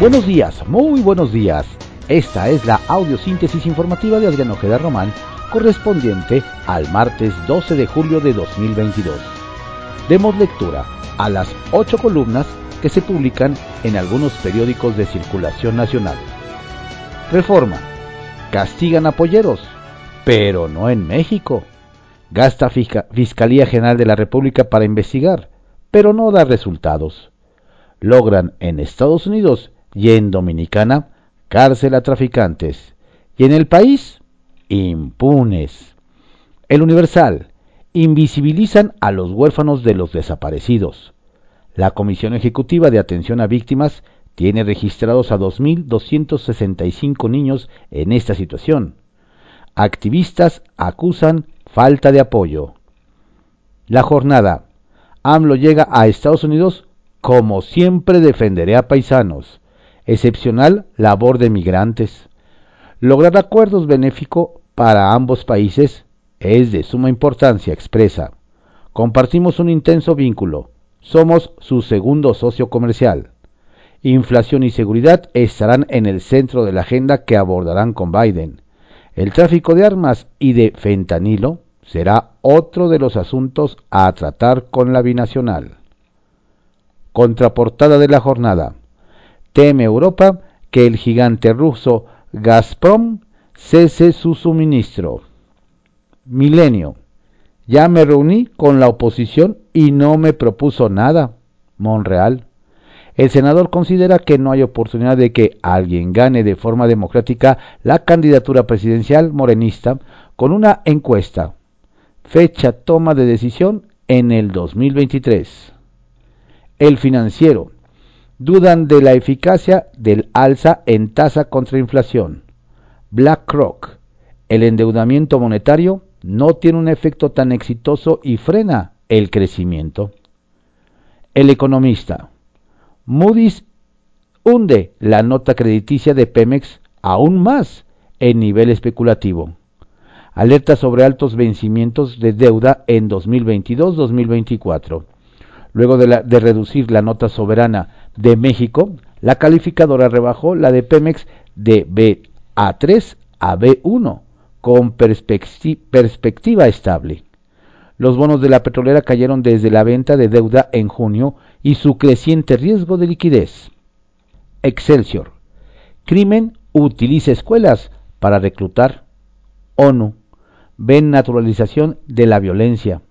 Buenos días, muy buenos días. Esta es la audiosíntesis informativa de Adrián Ojeda Román, correspondiente al martes 12 de julio de 2022. Demos lectura a las ocho columnas que se publican en algunos periódicos de circulación nacional. Reforma. Castigan a polleros, pero no en México. Gasta Fiscalía General de la República para investigar, pero no da resultados. Logran en Estados Unidos y en Dominicana cárcel a traficantes. Y en el país, impunes. El Universal, invisibilizan a los huérfanos de los desaparecidos. La Comisión Ejecutiva de Atención a Víctimas tiene registrados a 2.265 niños en esta situación. Activistas acusan falta de apoyo. La jornada. AMLO llega a Estados Unidos como siempre defenderé a paisanos. Excepcional labor de migrantes. Lograr acuerdos benéficos para ambos países es de suma importancia, expresa. Compartimos un intenso vínculo. Somos su segundo socio comercial. Inflación y seguridad estarán en el centro de la agenda que abordarán con Biden. El tráfico de armas y de fentanilo será otro de los asuntos a tratar con la binacional. Contraportada de la jornada. Teme Europa que el gigante ruso Gazprom cese su suministro. Milenio. Ya me reuní con la oposición y no me propuso nada. Monreal. El senador considera que no hay oportunidad de que alguien gane de forma democrática la candidatura presidencial morenista con una encuesta. Fecha toma de decisión en el 2023. El financiero. Dudan de la eficacia del alza en tasa contra inflación. BlackRock. El endeudamiento monetario no tiene un efecto tan exitoso y frena el crecimiento. El economista. Moody's hunde la nota crediticia de Pemex aún más en nivel especulativo. Alerta sobre altos vencimientos de deuda en 2022-2024. Luego de, de, reducir la nota soberana de México, la calificadora rebajó la de Pemex de BA3 a B1 con perspectiva estable. Los bonos de la petrolera cayeron desde la venta de deuda en junio y su creciente riesgo de liquidez. Excelsior. Crimen utiliza escuelas para reclutar. ONU. Ven naturalización de la violencia.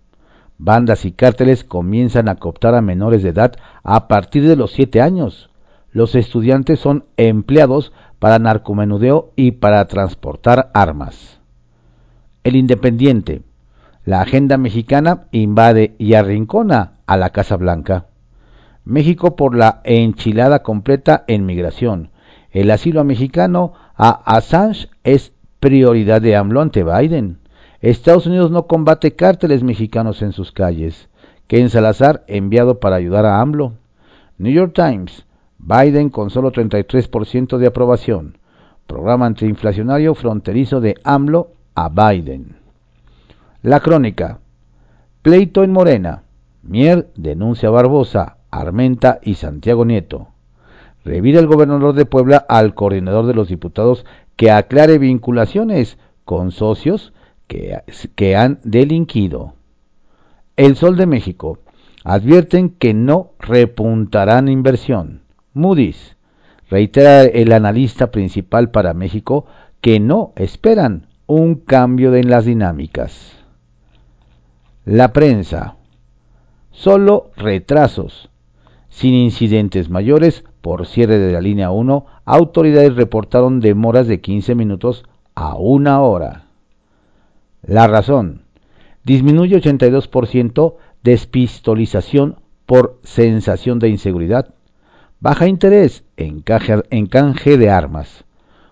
Bandas y cárteles comienzan a cooptar a menores de edad a partir de los 7 años. Los estudiantes son empleados para narcomenudeo y para transportar armas. El Independiente. La agenda mexicana invade y arrincona a la Casa Blanca. México por la enchilada completa en migración. El asilo mexicano a Assange es prioridad de AMLO ante Biden. Estados Unidos no combate cárteles mexicanos en sus calles. Ken Salazar enviado para ayudar a AMLO. New York Times. Biden con solo 33% de aprobación. Programa antiinflacionario fronterizo de AMLO a Biden. La crónica. Pleito en Morena. Mier denuncia a Barbosa, Armenta y Santiago Nieto. Revira el gobernador de Puebla al coordinador de los diputados que aclare vinculaciones con socios que, han delinquido. El Sol de México. Advierten que no repuntarán inversión. Moody's. Reitera el analista principal para México que no esperan un cambio en las dinámicas. La prensa. Solo retrasos. Sin incidentes mayores por cierre de la línea 1, autoridades reportaron demoras de 15 minutos a una hora. La razón. Disminuye 82% despistolización por sensación de inseguridad. Baja interés en canje de armas.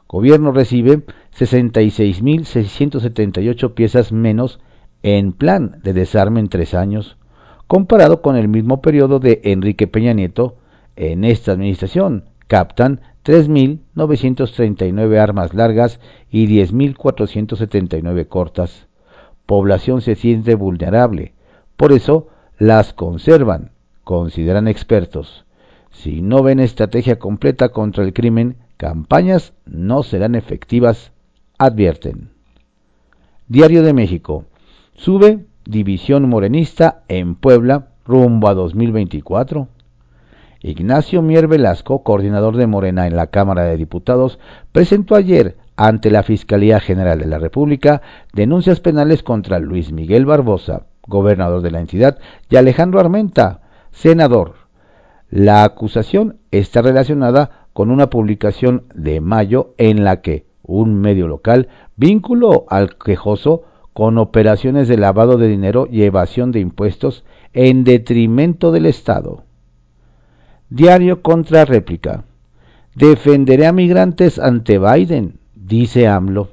Gobierno recibe 66.678 piezas menos en plan de desarme en tres años, comparado con el mismo periodo de Enrique Peña Nieto. En esta administración captan 3.939 armas largas y 10.479 cortas. Población se siente vulnerable, por eso las conservan, consideran expertos. Si no ven estrategia completa contra el crimen, campañas no serán efectivas, advierten. Diario de México. Sube división morenista en Puebla rumbo a 2024. Ignacio Mier Velasco, coordinador de Morena en la Cámara de Diputados, presentó ayer ante la Fiscalía General de la República denuncias penales contra Luis Miguel Barbosa, gobernador de la entidad, y Alejandro Armenta, senador. La acusación está relacionada con una publicación de mayo en la que un medio local vinculó al quejoso con operaciones de lavado de dinero y evasión de impuestos en detrimento del Estado. Diario contra réplica. Defenderé a migrantes ante Biden, dice AMLO.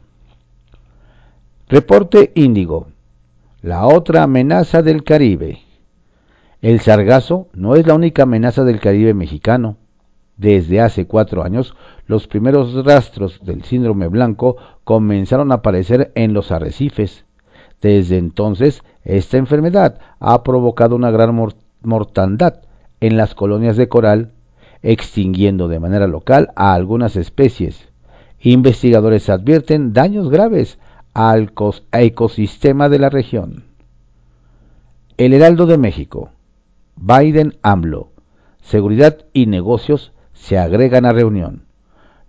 Reporte Índigo. La otra amenaza del Caribe. El sargazo no es la única amenaza del Caribe mexicano. Desde hace cuatro años, los primeros rastros del síndrome blanco comenzaron a aparecer en los arrecifes. Desde entonces, esta enfermedad ha provocado una gran mortandad en las colonias de coral, extinguiendo de manera local a algunas especies. Investigadores advierten daños graves al ecosistema de la región. El Heraldo de México. Biden AMLO. Seguridad y negocios se agregan a reunión.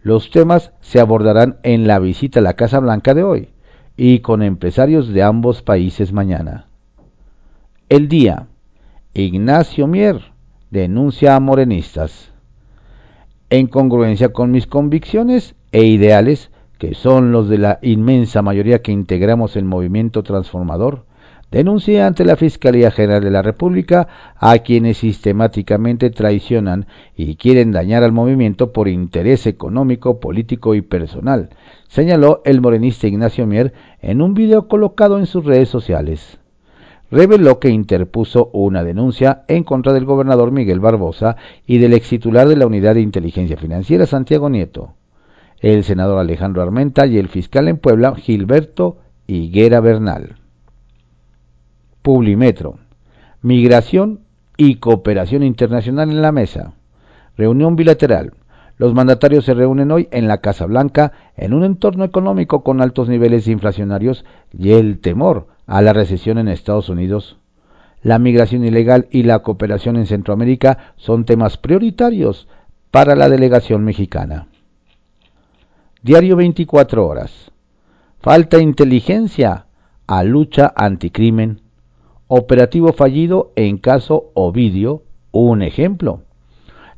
Los temas se abordarán en la visita a la Casa Blanca de hoy y con empresarios de ambos países mañana. El día. Ignacio Mier denuncia a morenistas. En congruencia con mis convicciones e ideales, que son los de la inmensa mayoría que integramos el movimiento transformador, denuncia ante la Fiscalía General de la República a quienes sistemáticamente traicionan y quieren dañar al movimiento por interés económico, político y personal, señaló el morenista Ignacio Mier en un video colocado en sus redes sociales. Reveló que interpuso una denuncia en contra del gobernador Miguel Barbosa y del ex titular de la Unidad de Inteligencia Financiera Santiago Nieto, el senador Alejandro Armenta y el fiscal en Puebla Gilberto Higuera Bernal. Publimetro. Migración y cooperación internacional en la mesa. Reunión bilateral. Los mandatarios se reúnen hoy en la Casa Blanca en un entorno económico con altos niveles inflacionarios y el temor a la recesión en Estados Unidos. La migración ilegal y la cooperación en Centroamérica son temas prioritarios para la delegación mexicana. Diario 24 horas. Falta inteligencia a lucha anticrimen. Operativo fallido en caso Ovidio, un ejemplo.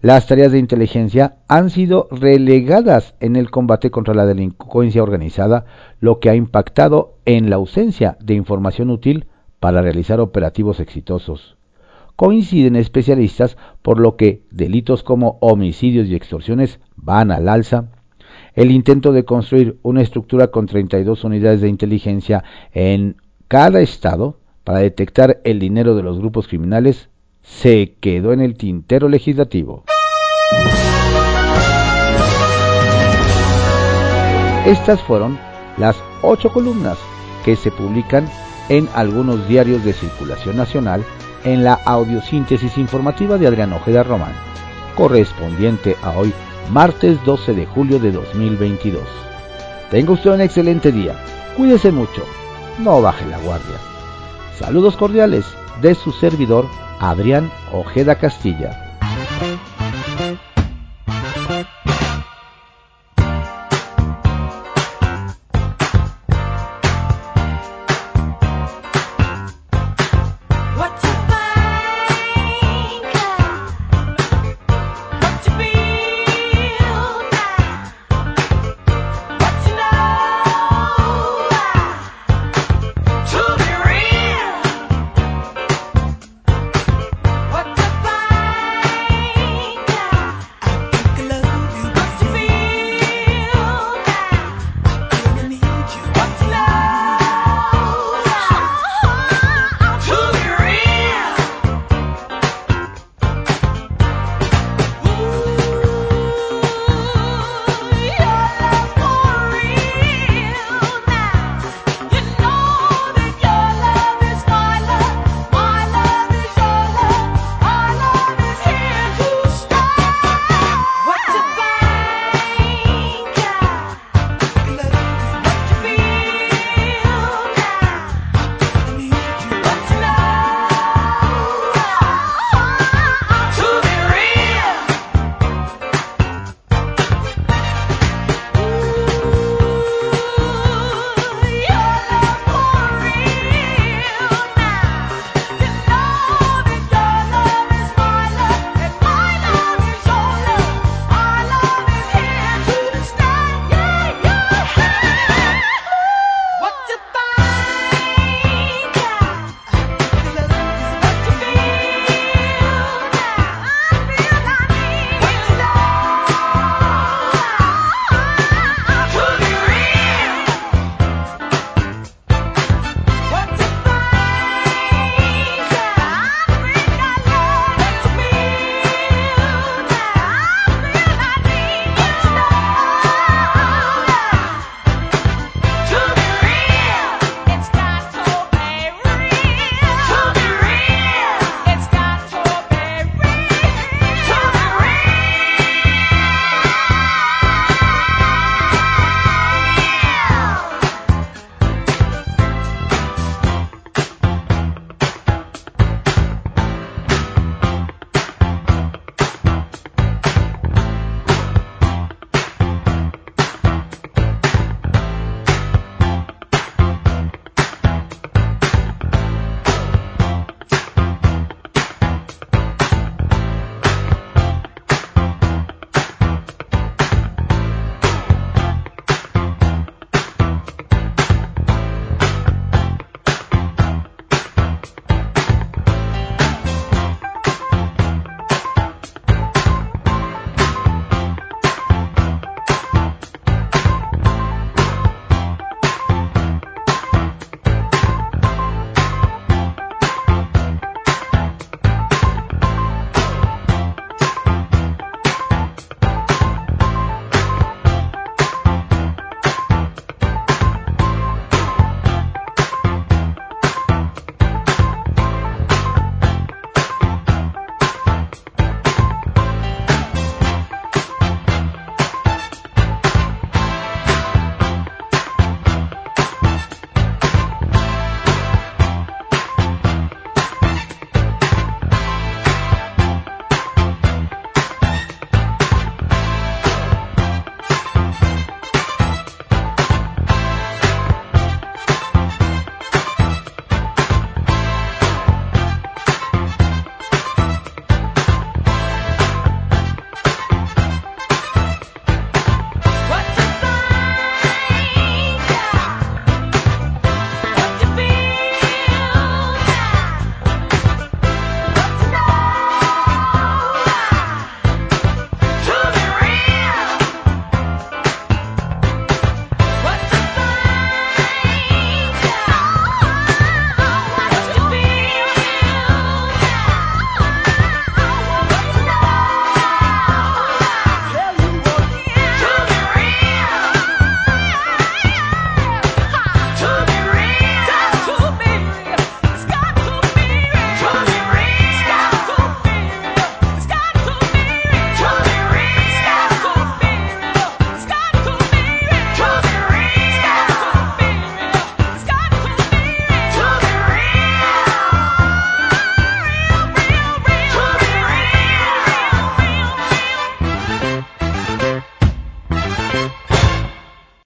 Las tareas de inteligencia han sido relegadas en el combate contra la delincuencia organizada, lo que ha impactado en la ausencia de información útil para realizar operativos exitosos. Coinciden especialistas por lo que delitos como homicidios y extorsiones van al alza. El intento de construir una estructura con 32 unidades de inteligencia en cada estado para detectar el dinero de los grupos criminales se quedó en el tintero legislativo. Estas fueron las ocho columnas que se publican en algunos diarios de circulación nacional en la audiosíntesis informativa de Adrián Ojeda Román, correspondiente a hoy, martes 12 de julio de 2022. Tenga usted un excelente día, cuídese mucho, no baje la guardia. Saludos cordiales de su servidor Adrián Ojeda Castilla